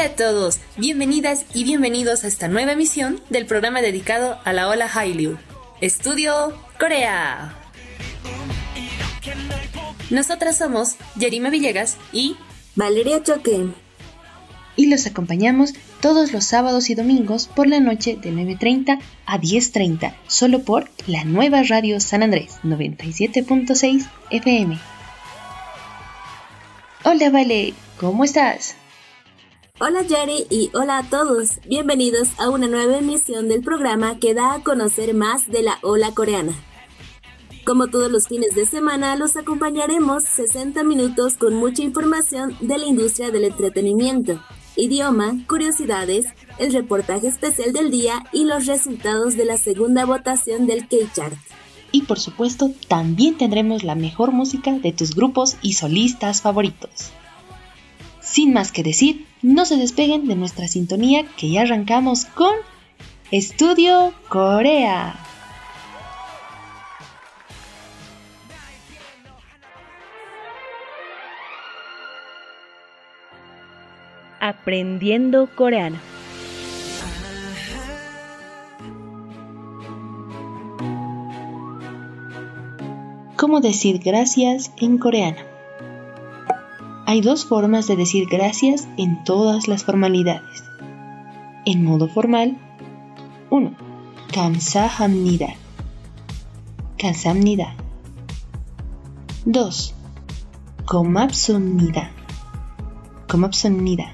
Hola a todos, bienvenidas y bienvenidos a esta nueva emisión del programa dedicado a la ola Hallyu. Estudio Corea. Nosotras somos Yerima Villegas y Valeria Choque. Y los acompañamos todos los sábados y domingos por la noche de 9.30 a 10.30, solo por la nueva radio San Andrés 97.6 FM. Hola Vale, ¿cómo estás? Hola Jerry y hola a todos. Bienvenidos a una nueva emisión del programa que da a conocer más de la ola coreana. Como todos los fines de semana, los acompañaremos 60 minutos con mucha información de la industria del entretenimiento, idioma, curiosidades, el reportaje especial del día y los resultados de la segunda votación del K-Chart. Y por supuesto, también tendremos la mejor música de tus grupos y solistas favoritos. Sin más que decir, no se despeguen de nuestra sintonía que ya arrancamos con Estudio Corea. Aprendiendo coreano. ¿Cómo decir gracias en coreano? Hay dos formas de decir gracias en todas las formalidades. En modo formal, 1. Kamsahamnida. Kamsahamnida. 2. Komapsumnida. Komapsumnida.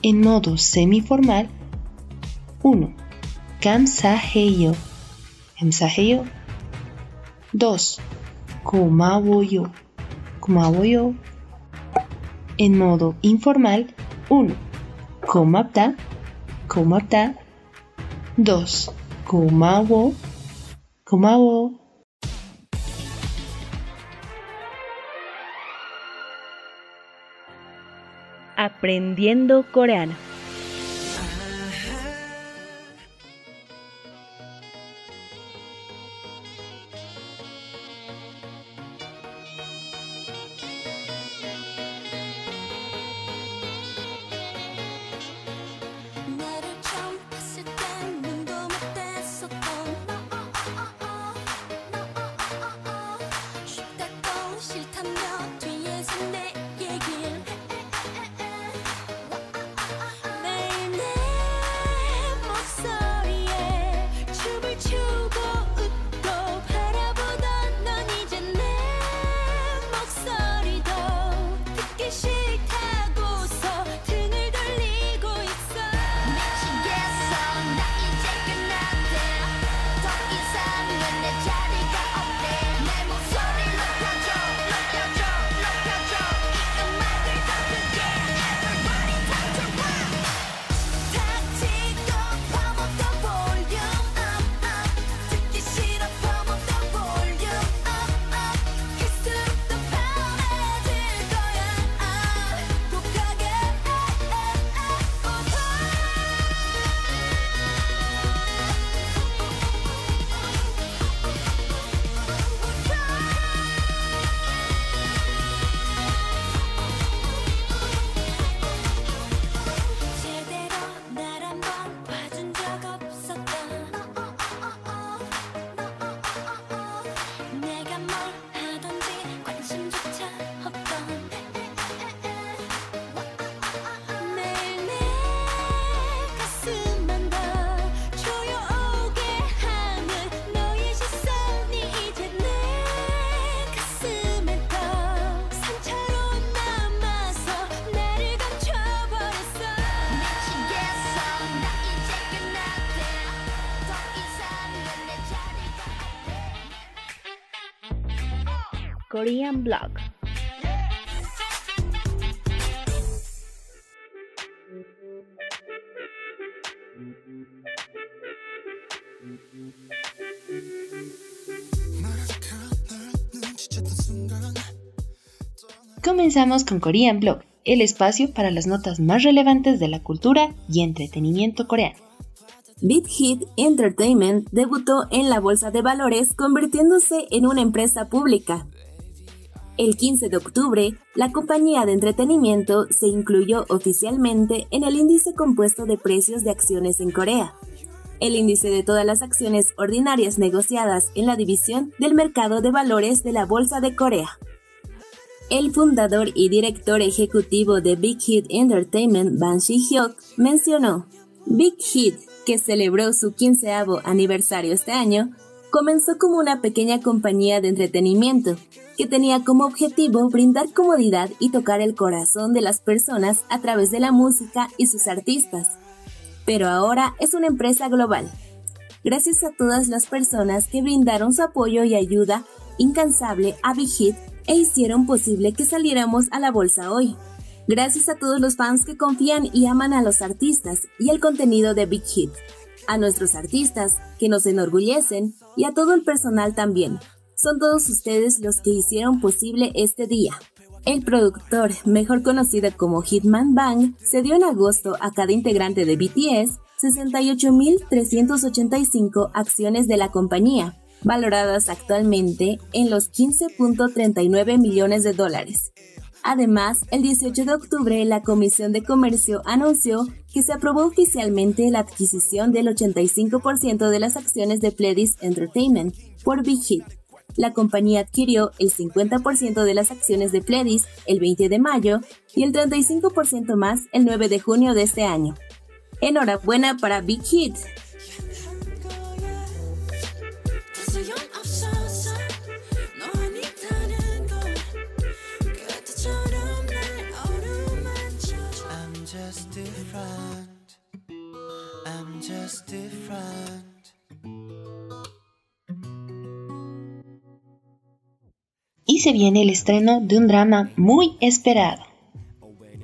En modo semiformal, 1. Kamsaheyo. Kamsaheyo. 2. Komawoyo como hago yo, en modo informal 1. ¿Cómo está? ¿Cómo está? 2. ¿Cómo hago? ¿Cómo hago? Aprendiendo coreano. Korean Blog. Comenzamos con Korean Blog, el espacio para las notas más relevantes de la cultura y entretenimiento coreano. Big Hit Entertainment debutó en la bolsa de valores convirtiéndose en una empresa pública. El 15 de octubre, la compañía de entretenimiento se incluyó oficialmente en el índice compuesto de precios de acciones en Corea, el índice de todas las acciones ordinarias negociadas en la división del mercado de valores de la Bolsa de Corea. El fundador y director ejecutivo de Big Hit Entertainment, Ban Shi-hyuk, mencionó, Big Hit, que celebró su quinceavo aniversario este año, comenzó como una pequeña compañía de entretenimiento que tenía como objetivo brindar comodidad y tocar el corazón de las personas a través de la música y sus artistas. Pero ahora es una empresa global. Gracias a todas las personas que brindaron su apoyo y ayuda incansable a Big Hit e hicieron posible que saliéramos a la bolsa hoy. Gracias a todos los fans que confían y aman a los artistas y el contenido de Big Hit, a nuestros artistas que nos enorgullecen y a todo el personal también. Son todos ustedes los que hicieron posible este día. El productor, mejor conocido como Hitman Bang, se dio en agosto a cada integrante de BTS 68.385 acciones de la compañía, valoradas actualmente en los 15.39 millones de dólares. Además, el 18 de octubre la Comisión de Comercio anunció que se aprobó oficialmente la adquisición del 85% de las acciones de Pledis Entertainment por Big Hit. La compañía adquirió el 50% de las acciones de Pledis el 20 de mayo y el 35% más el 9 de junio de este año. Enhorabuena para Big Hit. Y se viene el estreno de un drama muy esperado.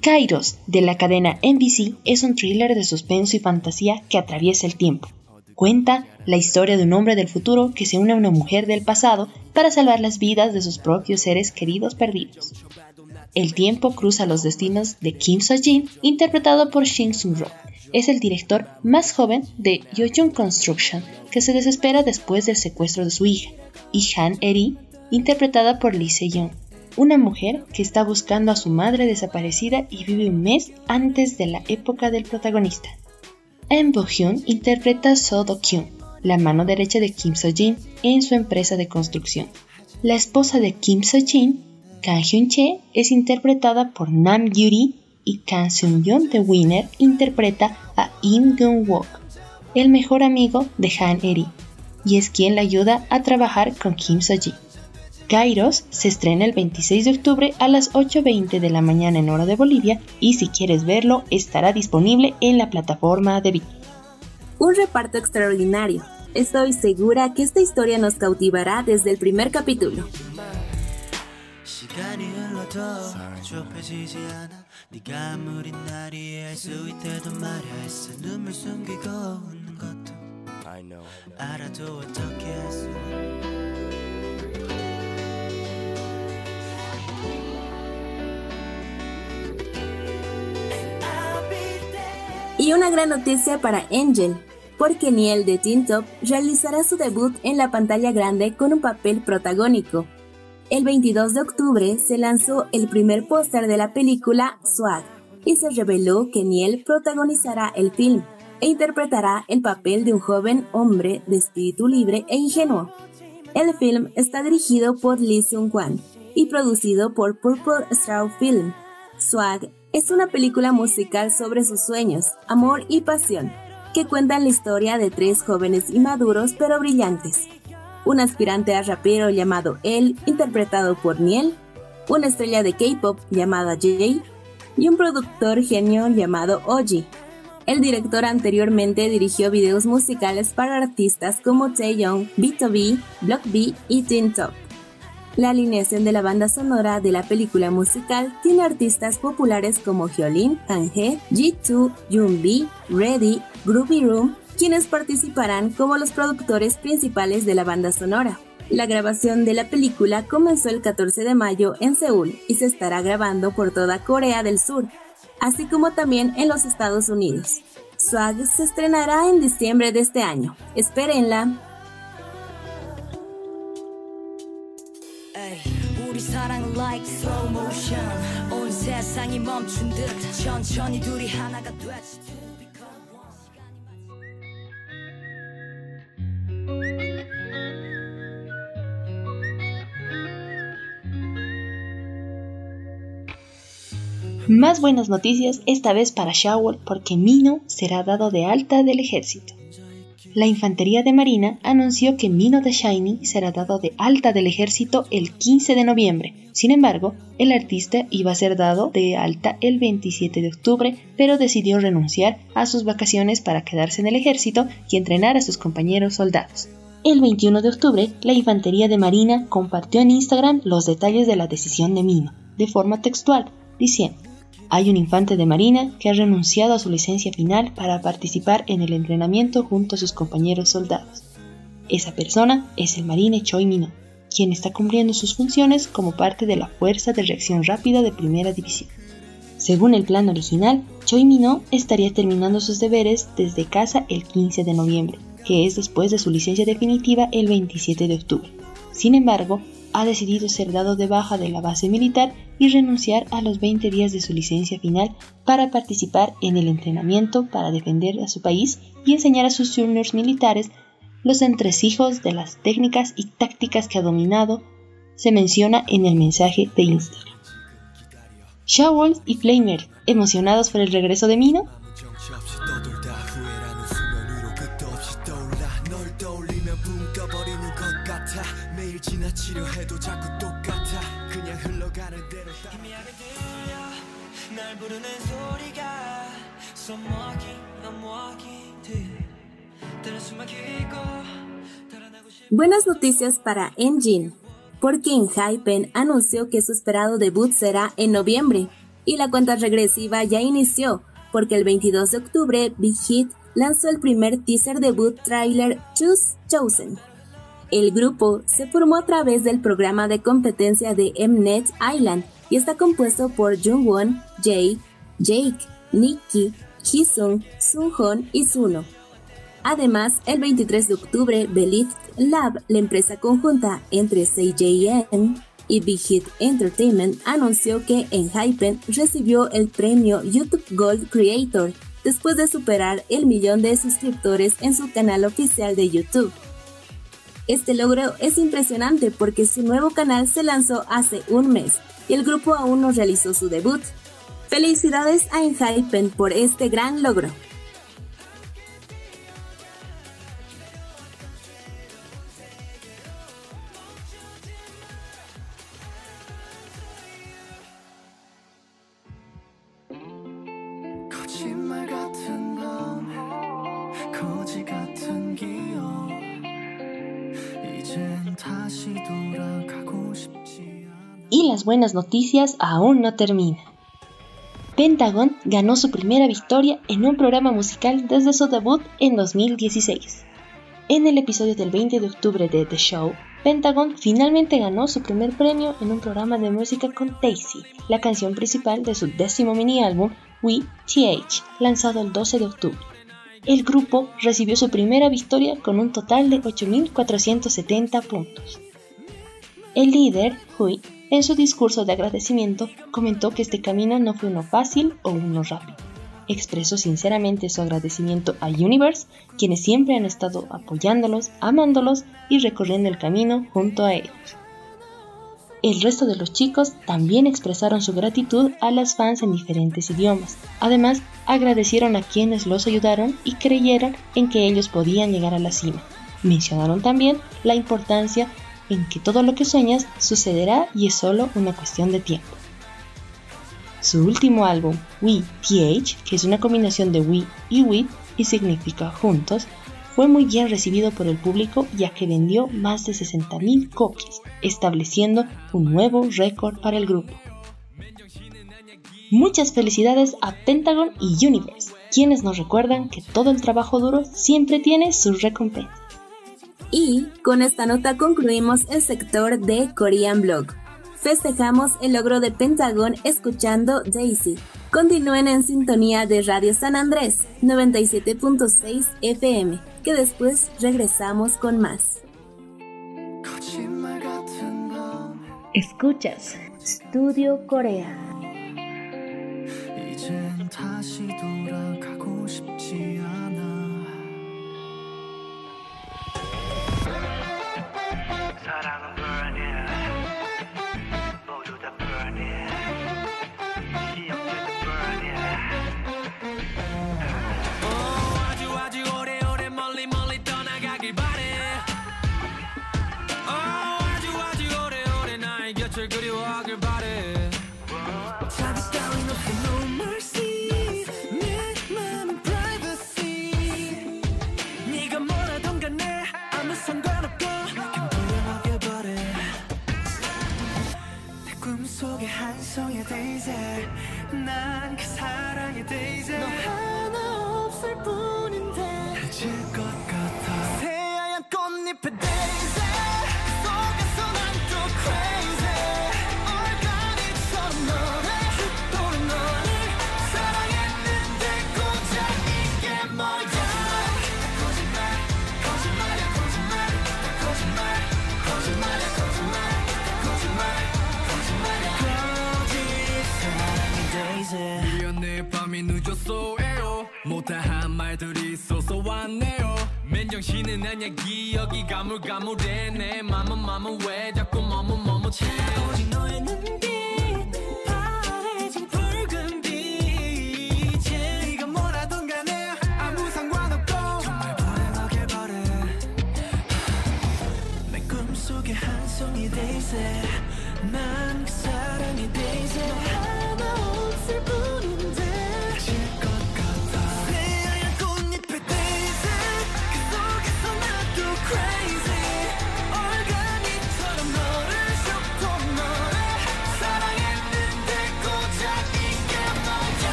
Kairos, de la cadena NBC, es un thriller de suspenso y fantasía que atraviesa el tiempo. Cuenta la historia de un hombre del futuro que se une a una mujer del pasado para salvar las vidas de sus propios seres queridos perdidos. El tiempo cruza los destinos de Kim So-jin, interpretado por Shin Sung-ro. Es el director más joven de Young Construction, que se desespera después del secuestro de su hija, y Han Eri, interpretada por Lee Se-young, una mujer que está buscando a su madre desaparecida y vive un mes antes de la época del protagonista. Em Bo-hyun interpreta So Do-kyun, la mano derecha de Kim So-jin en su empresa de construcción. La esposa de Kim So-jin, Kang Hyun-che, es interpretada por Nam Yuri y Kang Seung-yeon de Winner interpreta a Im Gun-wook, el mejor amigo de Han Eri, y es quien la ayuda a trabajar con Kim So-jin. Kairos se estrena el 26 de octubre a las 8.20 de la mañana en hora de Bolivia y si quieres verlo estará disponible en la plataforma de Viki. Un reparto extraordinario. Estoy segura que esta historia nos cautivará desde el primer capítulo. 시간이 흘러도 좁혀지지 않아 네가 아무리 날 이해할 수 있대도 말야 했어 눈물 숨기고 웃는 것도 알아도 어떻게 했어 Y una gran noticia para Angel, porque Niel de Teen Top realizará su debut en la pantalla grande con un papel protagónico. El 22 de octubre se lanzó el primer póster de la película Swag y se reveló que Niel protagonizará el film e interpretará el papel de un joven hombre de espíritu libre e ingenuo. El film está dirigido por Lee Seung-kwan y producido por Purple Straw Film. Swag es una película musical sobre sus sueños, amor y pasión, que cuentan la historia de tres jóvenes inmaduros pero brillantes. Un aspirante a rapero llamado El, interpretado por Niel, una estrella de K-pop llamada Jay y un productor genio llamado Oji. El director anteriormente dirigió videos musicales para artistas como Taeyong, B2B, Block B y Teen Top. La alineación de la banda sonora de la película musical tiene artistas populares como Hyolyn, Kanghe, G2, Yoonbi, Ready, Groovy Room, quienes participarán como los productores principales de la banda sonora. La grabación de la película comenzó el 14 de mayo en Seúl y se estará grabando por toda Corea del Sur, así como también en los Estados Unidos. Swag se estrenará en diciembre de este año. Espérenla. 에 Más buenas noticias esta vez para Shawl porque Mino será dado de alta del ejército. La Infantería de Marina anunció que Mino de Shiny será dado de alta del ejército el 15 de noviembre. Sin embargo, el artista iba a ser dado de alta el 27 de octubre, pero decidió renunciar a sus vacaciones para quedarse en el ejército y entrenar a sus compañeros soldados. El 21 de octubre, la Infantería de Marina compartió en Instagram los detalles de la decisión de Mino, de forma textual, diciendo hay un infante de marina que ha renunciado a su licencia final para participar en el entrenamiento junto a sus compañeros soldados. Esa persona es el marine Choi Mino, quien está cumpliendo sus funciones como parte de la Fuerza de Reacción Rápida de Primera División. Según el plan original, Choi Mino estaría terminando sus deberes desde casa el 15 de noviembre, que es después de su licencia definitiva el 27 de octubre. Sin embargo, ha decidido ser dado de baja de la base militar y renunciar a los 20 días de su licencia final para participar en el entrenamiento para defender a su país y enseñar a sus juniors militares los entresijos de las técnicas y tácticas que ha dominado, se menciona en el mensaje de Instagram. Shawl y Flamer, emocionados por el regreso de Mino, Buenas noticias para Engine, porque Hypen anunció que su esperado debut será en noviembre, y la cuenta regresiva ya inició, porque el 22 de octubre Big Hit lanzó el primer teaser debut trailer Choose Chosen. El grupo se formó a través del programa de competencia de Mnet Island y está compuesto por Jungwon, Jay, Jake, Nikki, Jisung, Sunghon y Suno. Además, el 23 de octubre, Belift Lab, la empresa conjunta entre CJN y Big Hit Entertainment, anunció que Enhypen recibió el premio YouTube Gold Creator después de superar el millón de suscriptores en su canal oficial de YouTube. Este logro es impresionante porque su nuevo canal se lanzó hace un mes y el grupo aún no realizó su debut. Felicidades a Enhypen por este gran logro. Y las buenas noticias aún no terminan. Pentagon ganó su primera victoria en un programa musical desde su debut en 2016. En el episodio del 20 de octubre de The Show, Pentagon finalmente ganó su primer premio en un programa de música con Daisy, la canción principal de su décimo mini álbum We TH, lanzado el 12 de octubre. El grupo recibió su primera victoria con un total de 8.470 puntos. El líder, Hui, en su discurso de agradecimiento, comentó que este camino no fue uno fácil o uno rápido. Expresó sinceramente su agradecimiento a Universe, quienes siempre han estado apoyándolos, amándolos y recorriendo el camino junto a ellos. El resto de los chicos también expresaron su gratitud a las fans en diferentes idiomas. Además, agradecieron a quienes los ayudaron y creyeron en que ellos podían llegar a la cima. Mencionaron también la importancia en que todo lo que sueñas sucederá y es solo una cuestión de tiempo. Su último álbum, We TH, que es una combinación de We y With y significa juntos, fue muy bien recibido por el público ya que vendió más de 60.000 copias, estableciendo un nuevo récord para el grupo. Muchas felicidades a Pentagon y Universe, quienes nos recuerdan que todo el trabajo duro siempre tiene sus recompensas. Y con esta nota concluimos el sector de Korean Blog. Festejamos el logro de Pentagon escuchando Daisy. Continúen en sintonía de Radio San Andrés 97.6 FM, que después regresamos con más. Escuchas Studio Corea. 못다한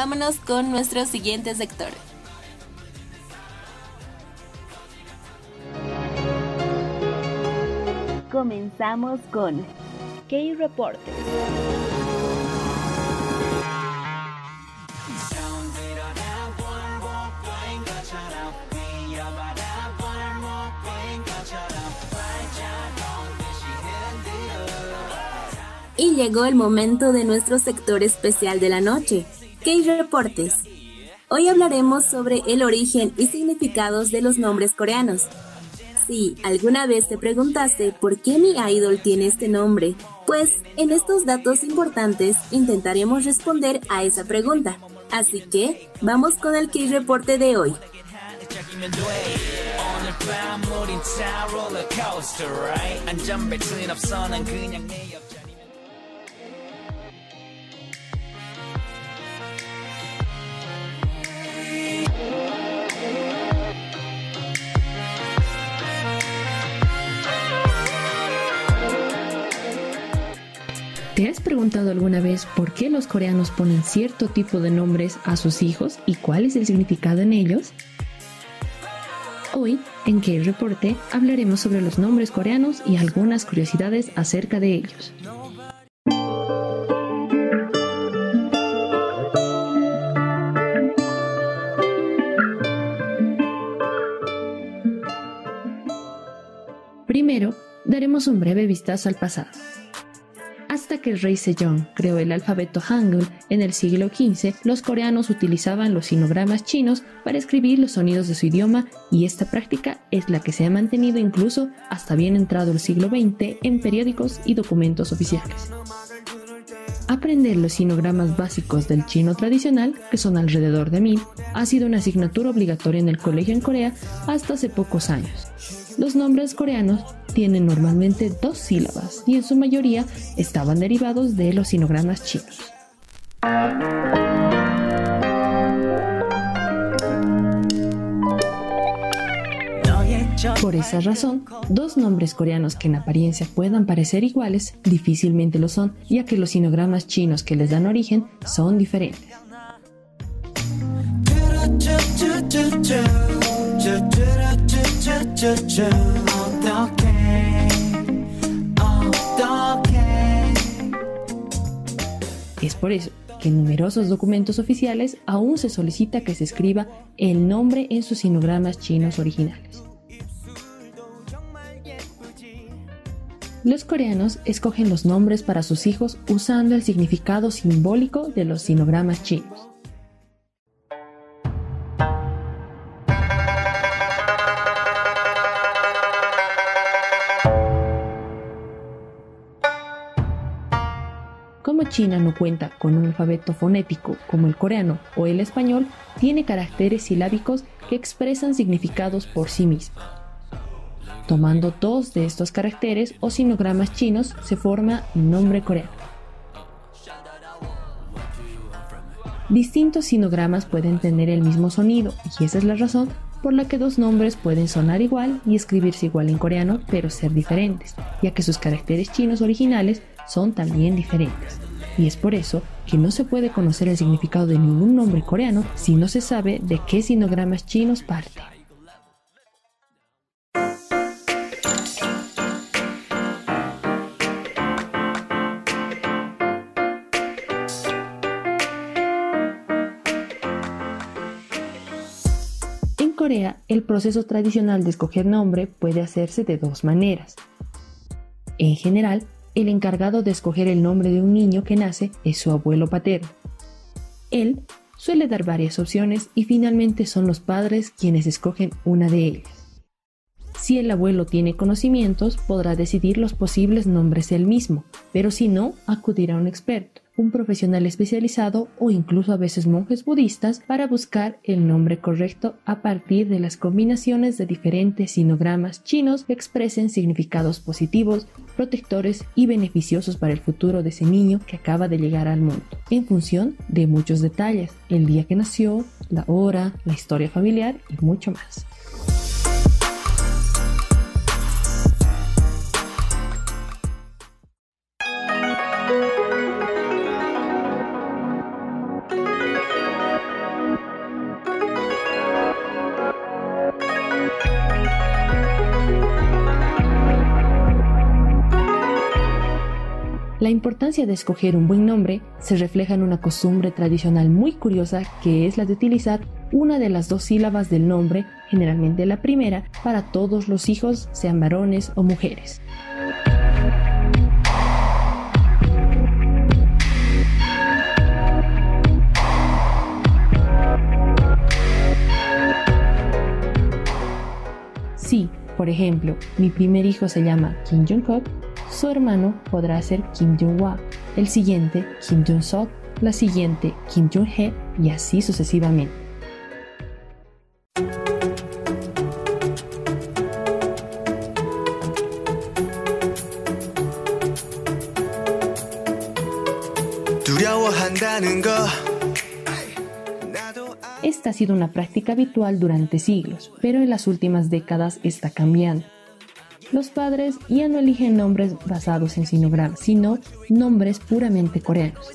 Vámonos con nuestro siguiente sector. Comenzamos con K-Reportes. Y llegó el momento de nuestro sector especial de la noche, K-Reportes. Hoy hablaremos sobre el origen y significados de los nombres coreanos. Si alguna vez te preguntaste por qué mi idol tiene este nombre, pues en estos datos importantes intentaremos responder a esa pregunta. Así que vamos con el K-Reporte de hoy. ¿Te has preguntado alguna vez por qué los coreanos ponen cierto tipo de nombres a sus hijos y cuál es el significado en ellos? Hoy, en que reporte, hablaremos sobre los nombres coreanos y algunas curiosidades acerca de ellos. Primero, daremos un breve vistazo al pasado. Hasta que el rey Sejong creó el alfabeto Hangul en el siglo XV, los coreanos utilizaban los sinogramas chinos para escribir los sonidos de su idioma y esta práctica es la que se ha mantenido incluso hasta bien entrado el siglo XX en periódicos y documentos oficiales. Aprender los sinogramas básicos del chino tradicional, que son alrededor de mil, ha sido una asignatura obligatoria en el colegio en Corea hasta hace pocos años. Los nombres coreanos tienen normalmente dos sílabas y en su mayoría estaban derivados de los sinogramas chinos. Por esa razón, dos nombres coreanos que en apariencia puedan parecer iguales difícilmente lo son, ya que los sinogramas chinos que les dan origen son diferentes. Es por eso que en numerosos documentos oficiales aún se solicita que se escriba el nombre en sus sinogramas chinos originales. Los coreanos escogen los nombres para sus hijos usando el significado simbólico de los sinogramas chinos. China no cuenta con un alfabeto fonético como el coreano o el español, tiene caracteres silábicos que expresan significados por sí mismos. Tomando dos de estos caracteres o sinogramas chinos se forma el nombre coreano. Distintos sinogramas pueden tener el mismo sonido y esa es la razón por la que dos nombres pueden sonar igual y escribirse igual en coreano pero ser diferentes, ya que sus caracteres chinos originales son también diferentes. Y es por eso que no se puede conocer el significado de ningún nombre coreano si no se sabe de qué sinogramas chinos parte. Corea, el proceso tradicional de escoger nombre puede hacerse de dos maneras. En general, el encargado de escoger el nombre de un niño que nace es su abuelo paterno. Él suele dar varias opciones y finalmente son los padres quienes escogen una de ellas. Si el abuelo tiene conocimientos, podrá decidir los posibles nombres él mismo, pero si no, acudirá a un experto un profesional especializado o incluso a veces monjes budistas para buscar el nombre correcto a partir de las combinaciones de diferentes sinogramas chinos que expresen significados positivos, protectores y beneficiosos para el futuro de ese niño que acaba de llegar al mundo, en función de muchos detalles, el día que nació, la hora, la historia familiar y mucho más. La importancia de escoger un buen nombre se refleja en una costumbre tradicional muy curiosa que es la de utilizar una de las dos sílabas del nombre, generalmente la primera, para todos los hijos, sean varones o mujeres. Si, por ejemplo, mi primer hijo se llama Kim Jong-kook, su hermano podrá ser Kim Jong-wa, el siguiente Kim Jong-sok, la siguiente Kim Jong-he y así sucesivamente. Esta ha sido una práctica habitual durante siglos, pero en las últimas décadas está cambiando los padres ya no eligen nombres basados en sinogramas, sino nombres puramente coreanos.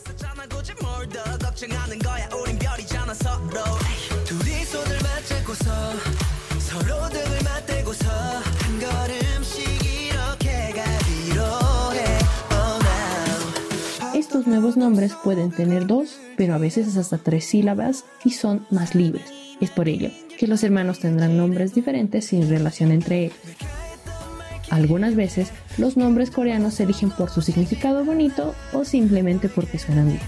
Estos nuevos nombres pueden tener dos, pero a veces hasta tres sílabas y son más libres. Es por ello que los hermanos tendrán nombres diferentes sin relación entre ellos. Algunas veces los nombres coreanos se eligen por su significado bonito o simplemente porque suenan bien.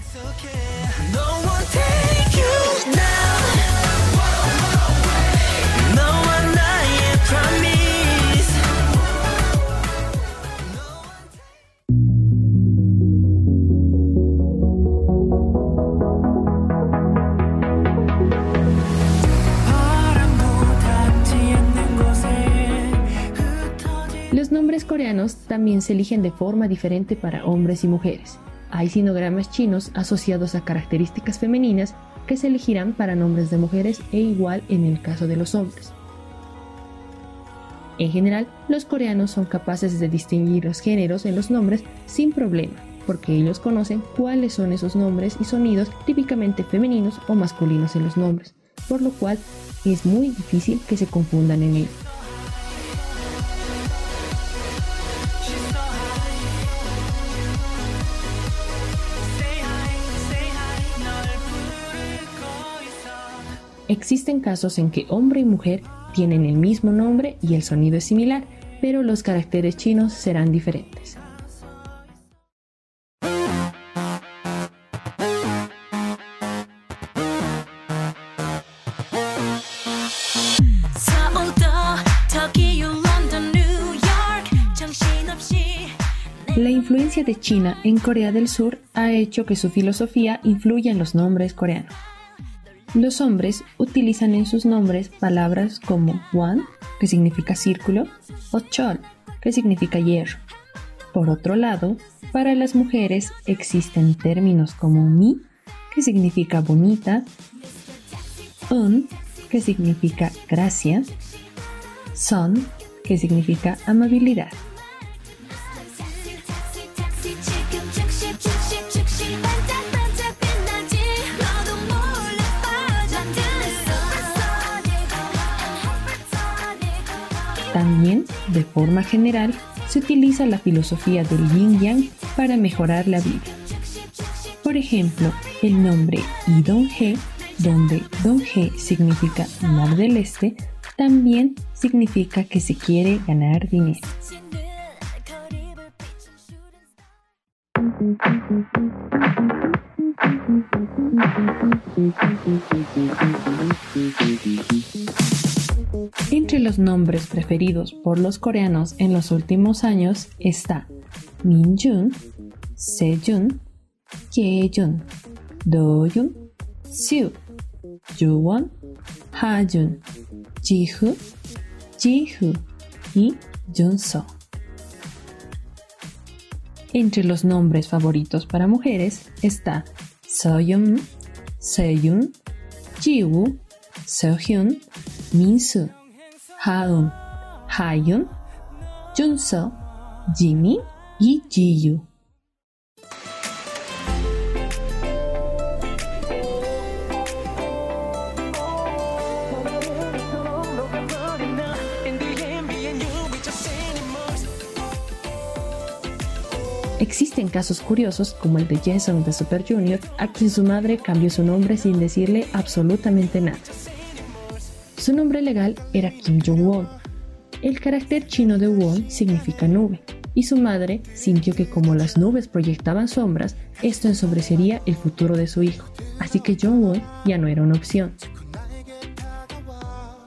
Nombres coreanos también se eligen de forma diferente para hombres y mujeres. Hay sinogramas chinos asociados a características femeninas que se elegirán para nombres de mujeres e igual en el caso de los hombres. En general, los coreanos son capaces de distinguir los géneros en los nombres sin problema, porque ellos conocen cuáles son esos nombres y sonidos típicamente femeninos o masculinos en los nombres, por lo cual es muy difícil que se confundan en ellos. Existen casos en que hombre y mujer tienen el mismo nombre y el sonido es similar, pero los caracteres chinos serán diferentes. La influencia de China en Corea del Sur ha hecho que su filosofía influya en los nombres coreanos. Los hombres utilizan en sus nombres palabras como wan, que significa círculo, o chol, que significa hierro. Por otro lado, para las mujeres existen términos como mi, que significa bonita, un, que significa gracia, son, que significa amabilidad. También, de forma general, se utiliza la filosofía del yin yang para mejorar la vida. Por ejemplo, el nombre Idong-he, donde Dong-he significa mar del este, también significa que se quiere ganar dinero. Entre los nombres preferidos por los coreanos en los últimos años está Minjun, Sejun, Kyejun, Doyun, Siu, Juwon, Hajun, Jihu, Jihu y Junso. Entre los nombres favoritos para mujeres está Soyun, Seyun, Jiwoo, Seohyun, Minsu, Haun, Hayun, Junso, Jimmy y Jiyu. Existen casos curiosos como el de Jason de Super Junior, a quien su madre cambió su nombre sin decirle absolutamente nada. Su nombre legal era Kim Jong-won. El carácter chino de won significa nube, y su madre sintió que como las nubes proyectaban sombras, esto ensobrecería el futuro de su hijo, así que Jong-won ya no era una opción.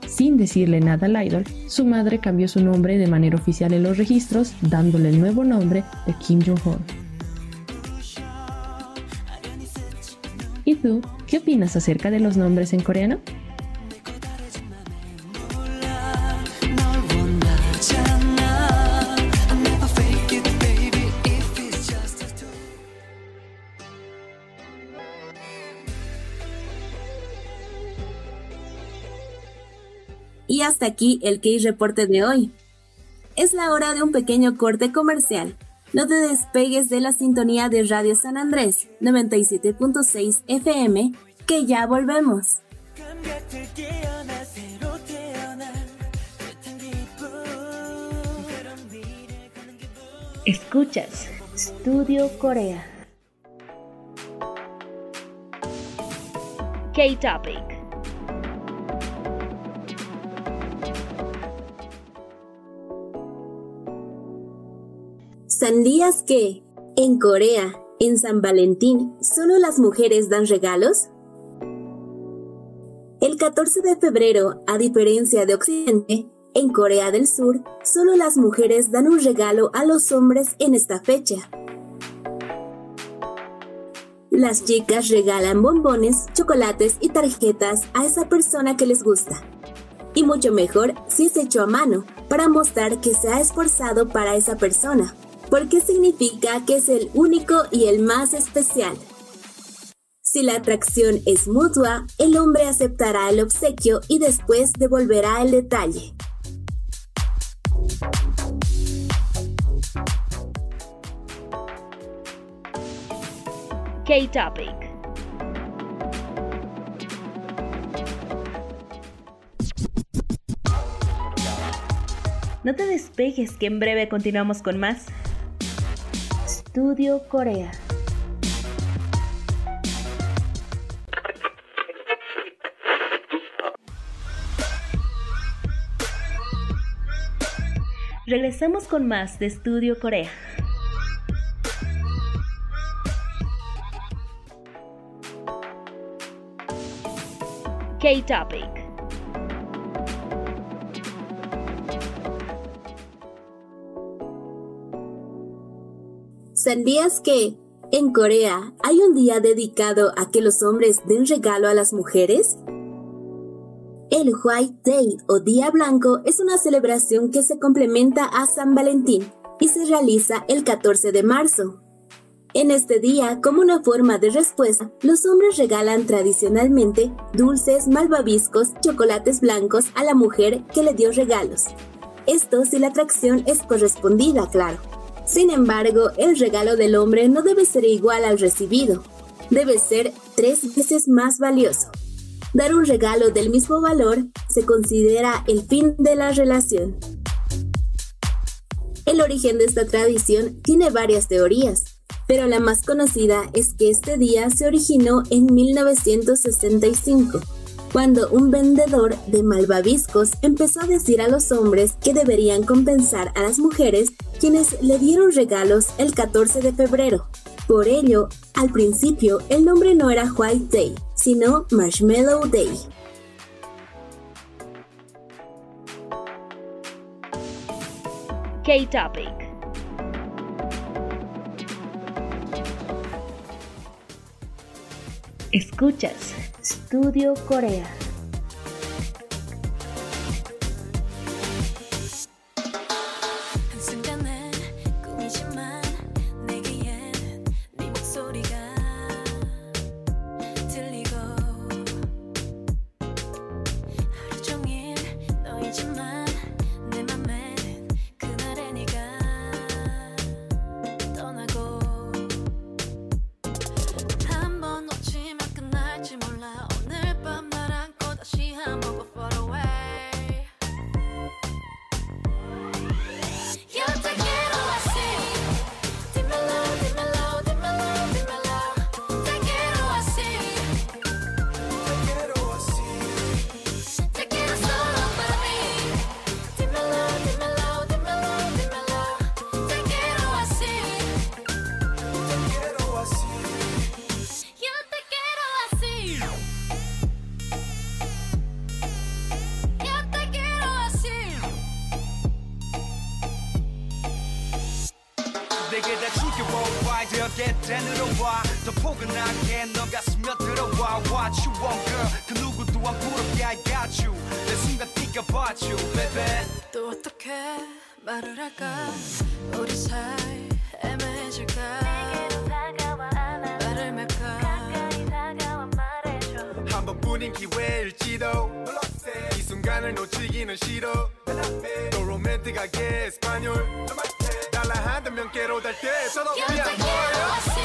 Sin decirle nada al idol, su madre cambió su nombre de manera oficial en los registros, dándole el nuevo nombre de Kim Jong-un. ¿Y tú, qué opinas acerca de los nombres en coreano? Hasta aquí el Key Reporte de hoy. Es la hora de un pequeño corte comercial. No te despegues de la sintonía de Radio San Andrés 97.6 FM, que ya volvemos. Escuchas Studio Corea. K-Topic. ¿Sabías que en Corea, en San Valentín, solo las mujeres dan regalos? El 14 de febrero, a diferencia de Occidente, en Corea del Sur, solo las mujeres dan un regalo a los hombres en esta fecha. Las chicas regalan bombones, chocolates y tarjetas a esa persona que les gusta. Y mucho mejor si es hecho a mano, para mostrar que se ha esforzado para esa persona, porque significa que es el único y el más especial. Si la atracción es mutua, el hombre aceptará el obsequio y después devolverá el detalle. K-Topic. No te despejes que en breve continuamos con más. Estudio Corea. Regresamos con más de Estudio Corea. K-Topic. ¿Sabías que en Corea hay un día dedicado a que los hombres den regalo a las mujeres? El White Day o Día Blanco es una celebración que se complementa a San Valentín y se realiza el 14 de marzo. En este día, como una forma de respuesta, los hombres regalan tradicionalmente dulces, malvaviscos, chocolates blancos a la mujer que le dio regalos. Esto si la atracción es correspondida, claro. Sin embargo, el regalo del hombre no debe ser igual al recibido. Debe ser tres veces más valioso. Dar un regalo del mismo valor se considera el fin de la relación. El origen de esta tradición tiene varias teorías, pero la más conocida es que este día se originó en 1965, cuando un vendedor de malvaviscos empezó a decir a los hombres que deberían compensar a las mujeres quienes le dieron regalos el 14 de febrero. Por ello, al principio el nombre no era White Day, sino Marshmallow Day. K-Topic. Escuchas Studio Corea. 기회일지도? 이 순간을 놓치기는 싫어. 또 로맨틱하게 에스파뇰. 달라 한다면 깨로 달때 서로 te 위한 quiero así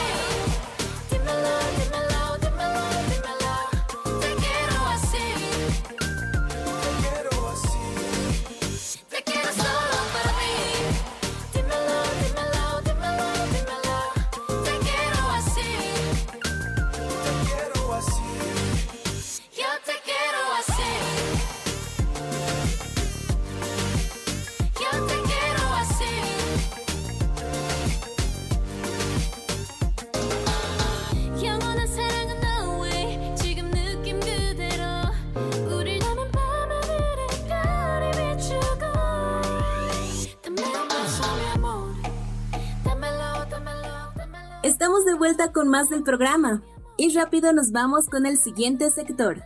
vuelta con más del programa y rápido nos vamos con el siguiente sector.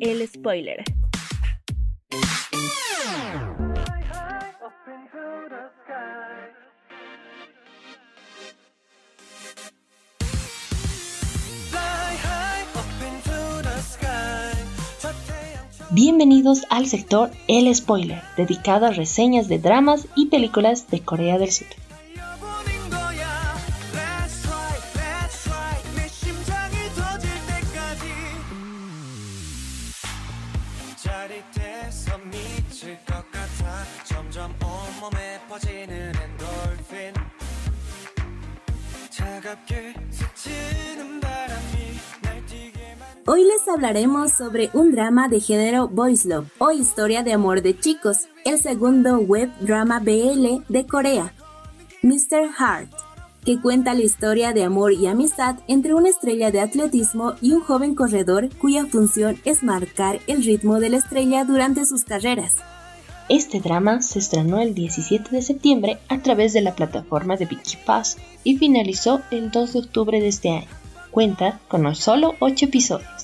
el spoiler. Bienvenidos al sector El Spoiler, dedicado a reseñas de dramas y películas de Corea del Sur. Hoy les hablaremos sobre un drama de género Boys Love o Historia de Amor de Chicos, el segundo web drama BL de Corea, Mr. Heart, que cuenta la historia de amor y amistad entre una estrella de atletismo y un joven corredor cuya función es marcar el ritmo de la estrella durante sus carreras. Este drama se estrenó el 17 de septiembre a través de la plataforma de Vicky Pass y finalizó el 2 de octubre de este año. Cuenta con solo 8 episodios.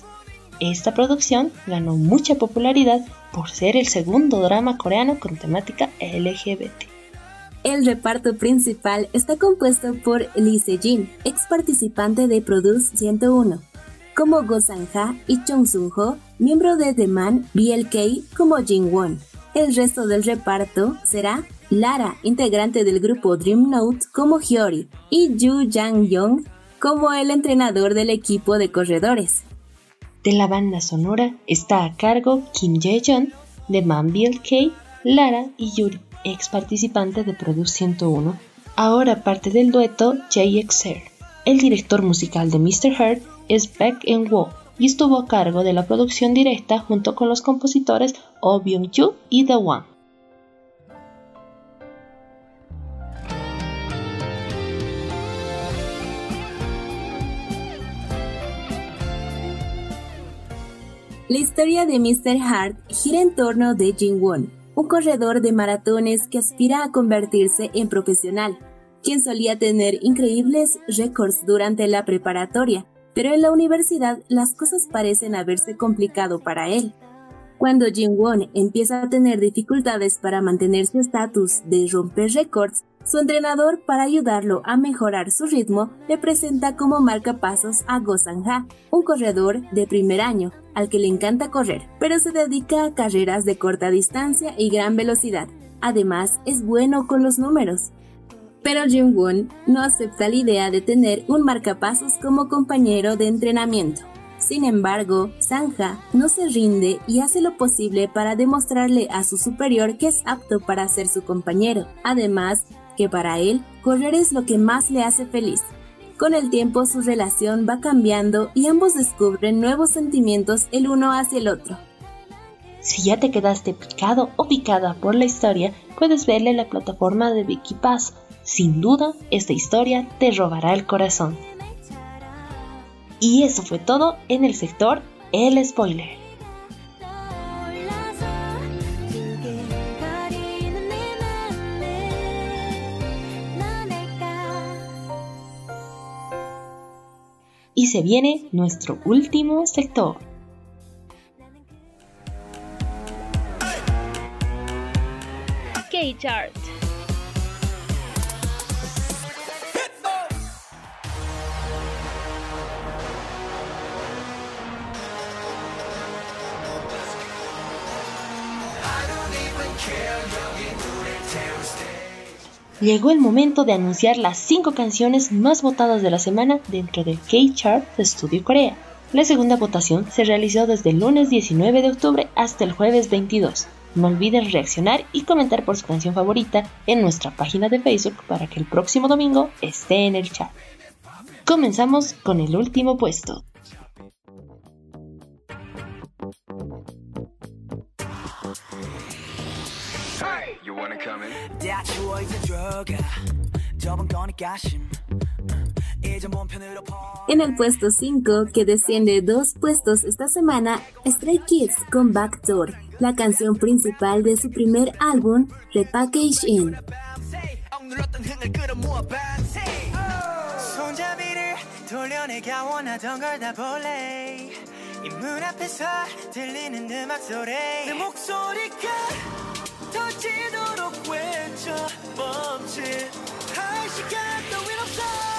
Esta producción ganó mucha popularidad por ser el segundo drama coreano con temática LGBT. El reparto principal está compuesto por Lee Se-jin, ex participante de Produce 101, como Go Sang-ha y Chung Sung-ho, miembro de The Man BLK como Jin-won. El resto del reparto será Lara, integrante del grupo Dream Note como Hyori, y Yu Jang-yong como el entrenador del equipo de corredores de la banda sonora está a cargo Kim Jae-jeon, de Man K, Lara y Yuri, ex participante de Produce 101, ahora parte del dueto JXR. El director musical de Mr. Heart es Baek Eun-woo y estuvo a cargo de la producción directa junto con los compositores Oh Byung-ju y The One. La historia de Mr. Hart gira en torno de Jin Won, un corredor de maratones que aspira a convertirse en profesional, quien solía tener increíbles récords durante la preparatoria, pero en la universidad las cosas parecen haberse complicado para él. Cuando Jin Won empieza a tener dificultades para mantener su estatus de romper récords, su entrenador, para ayudarlo a mejorar su ritmo, le presenta como marcapasos a Go Sang-ha, un corredor de primer año, al que le encanta correr, pero se dedica a carreras de corta distancia y gran velocidad. Además, es bueno con los números. Pero Jin Won no acepta la idea de tener un marcapasos como compañero de entrenamiento. Sin embargo, Sanja no se rinde y hace lo posible para demostrarle a su superior que es apto para ser su compañero. Además, que para él correr es lo que más le hace feliz. Con el tiempo su relación va cambiando y ambos descubren nuevos sentimientos el uno hacia el otro. Si ya te quedaste picado o picada por la historia, puedes verla en la plataforma de Vicky Paz. Sin duda, esta historia te robará el corazón. Y eso fue todo en el sector El Spoiler. Y se viene nuestro último sector. K-Chart. Llegó el momento de anunciar las 5 canciones más votadas de la semana dentro del K-Chart de Studio Corea. La segunda votación se realizó desde el lunes 19 de octubre hasta el jueves 22. No olviden reaccionar y comentar por su canción favorita en nuestra página de Facebook para que el próximo domingo esté en el chat. Comenzamos con el último puesto. En el puesto 5, que desciende dos puestos esta semana, Stray Kids con Backdoor, la canción principal de su primer álbum, Repackage In. 터지도록 외쳐 멈칫 할 시간 따윈 없어.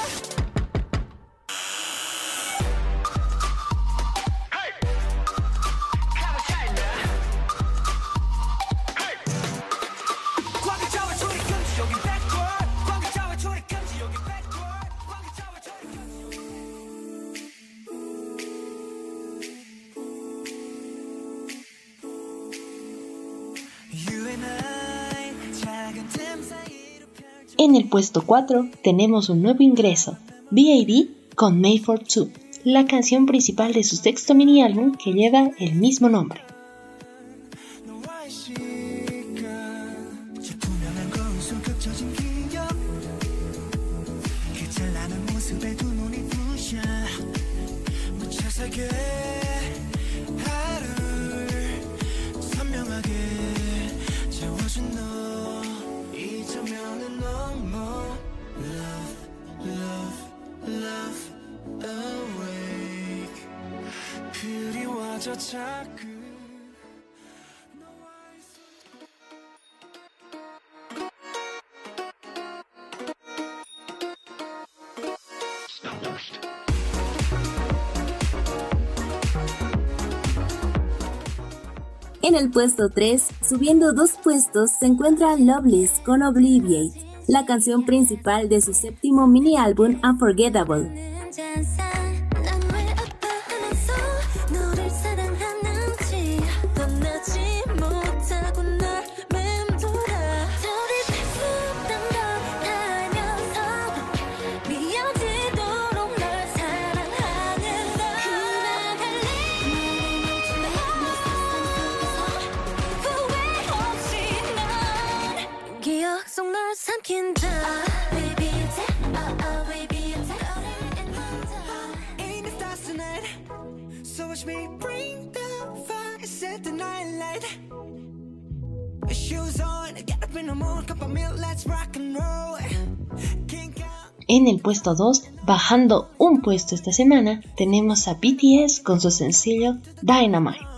En el puesto 4 tenemos un nuevo ingreso, B.I.B. con Mayford 2, la canción principal de su sexto mini álbum que lleva el mismo nombre. puesto 3, subiendo dos puestos, se encuentra Loveless con Obliviate, la canción principal de su séptimo mini álbum Unforgettable. En el puesto 2, bajando un puesto esta semana, tenemos a BTS con su sencillo Dynamite.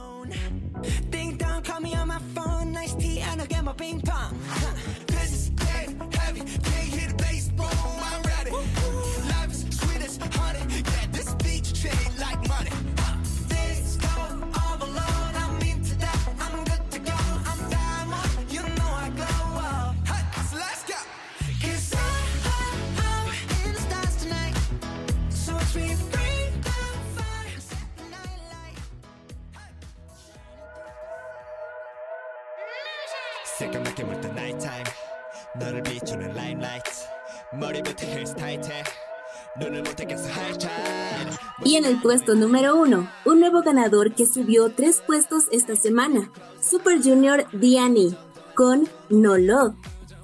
y en el puesto número uno, un nuevo ganador que subió tres puestos esta semana, Super Junior Diani, con No Love,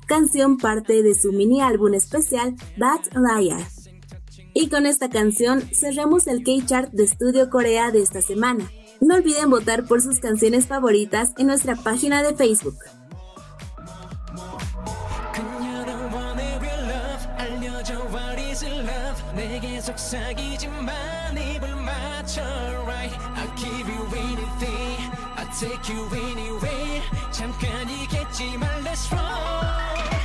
canción parte de su mini álbum especial Bad Liar. Y con esta canción cerramos el K-Chart de Estudio Corea de esta semana. No olviden votar por sus canciones favoritas en nuestra página de Facebook. 계속 입을 맞춰 right I'll give you anything I'll take you anywhere. 잠깐이겠지만 let's roll.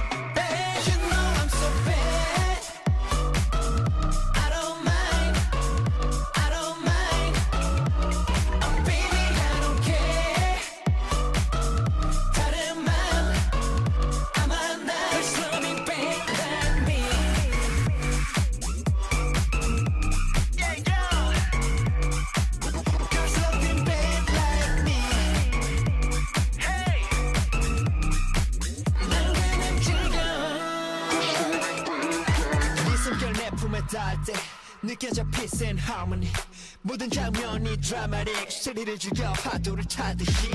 dramatic. 시리를 죽여 화두를 타듯이.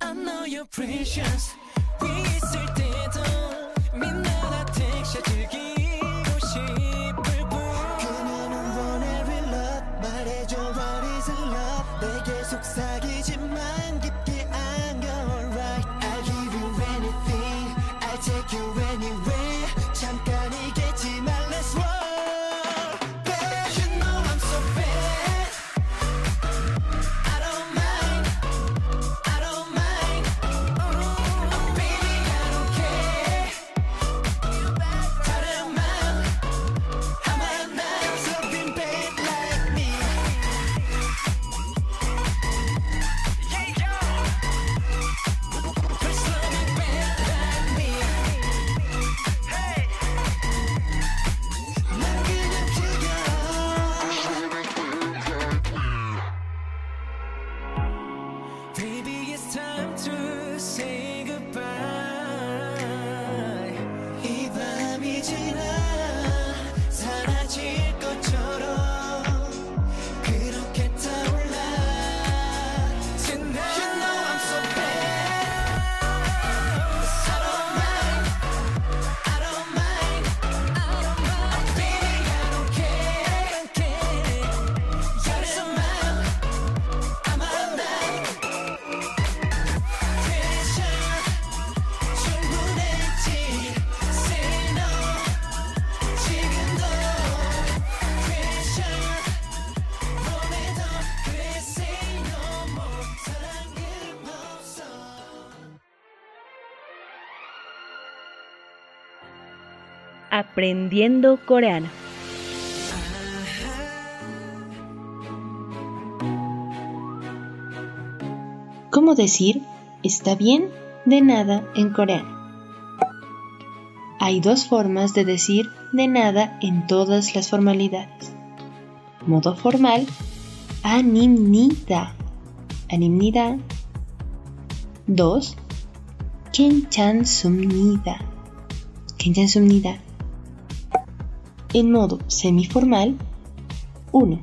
I know you're precious. Aprendiendo Coreano. ¿Cómo decir está bien de nada en coreano? Hay dos formas de decir de nada en todas las formalidades. Modo formal, animnida. Animnida. 2. 괜찮습니다. 괜찮습니다 en modo semiformal 1.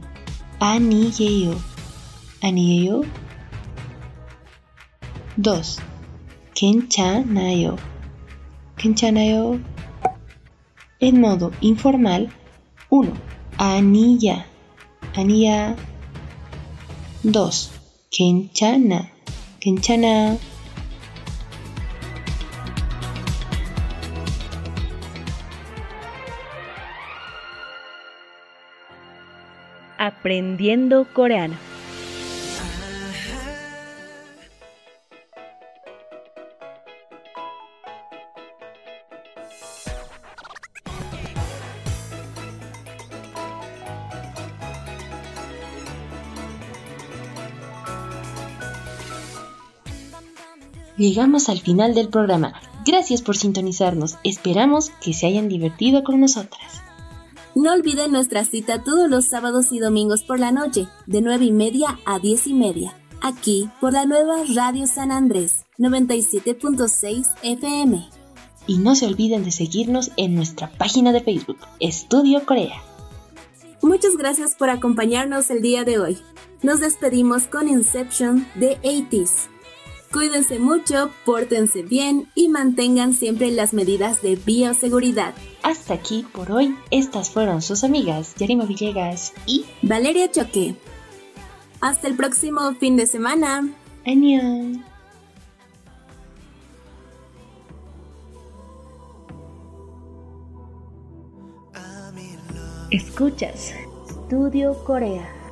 Anilleo. Anilleo. 2. Kenchanayo. Kenchanayo. En modo informal 1. Anilla. Anilla. 2. Kenchana. Kenchana. Aprendiendo Coreano. Llegamos al final del programa. Gracias por sintonizarnos. Esperamos que se hayan divertido con nosotras. No olviden nuestra cita todos los sábados y domingos por la noche, de 9 y media a 10 y media, aquí por la nueva Radio San Andrés, 97.6 FM. Y no se olviden de seguirnos en nuestra página de Facebook, Estudio Corea. Muchas gracias por acompañarnos el día de hoy. Nos despedimos con Inception de 80s. Cuídense mucho, pórtense bien y mantengan siempre las medidas de bioseguridad. Hasta aquí por hoy, estas fueron sus amigas Yarima Villegas y Valeria Choque. Hasta el próximo fin de semana. Adiós. Escuchas Studio Corea.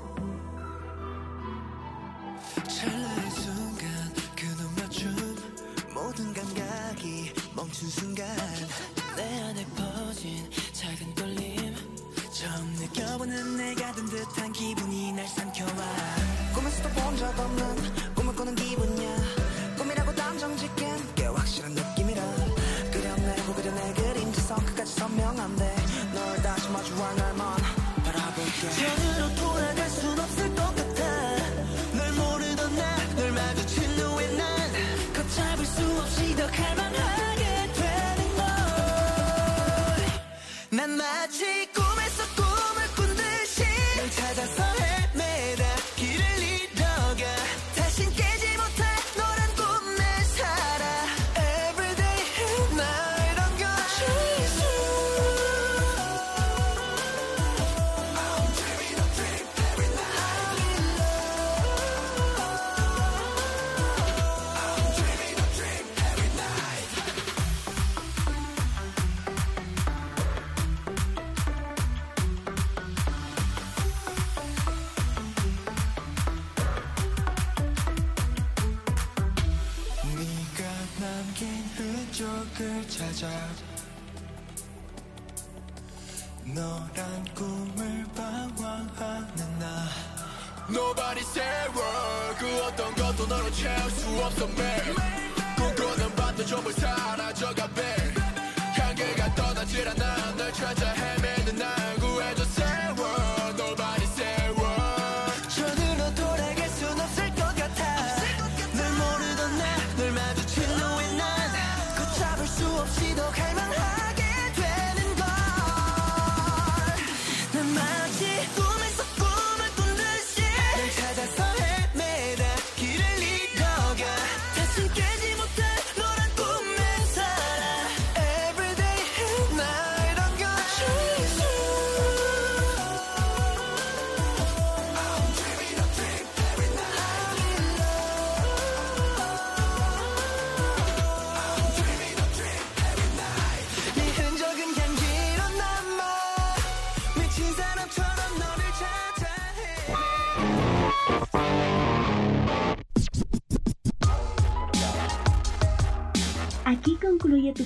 너는 내게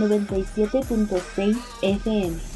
97.6 FM.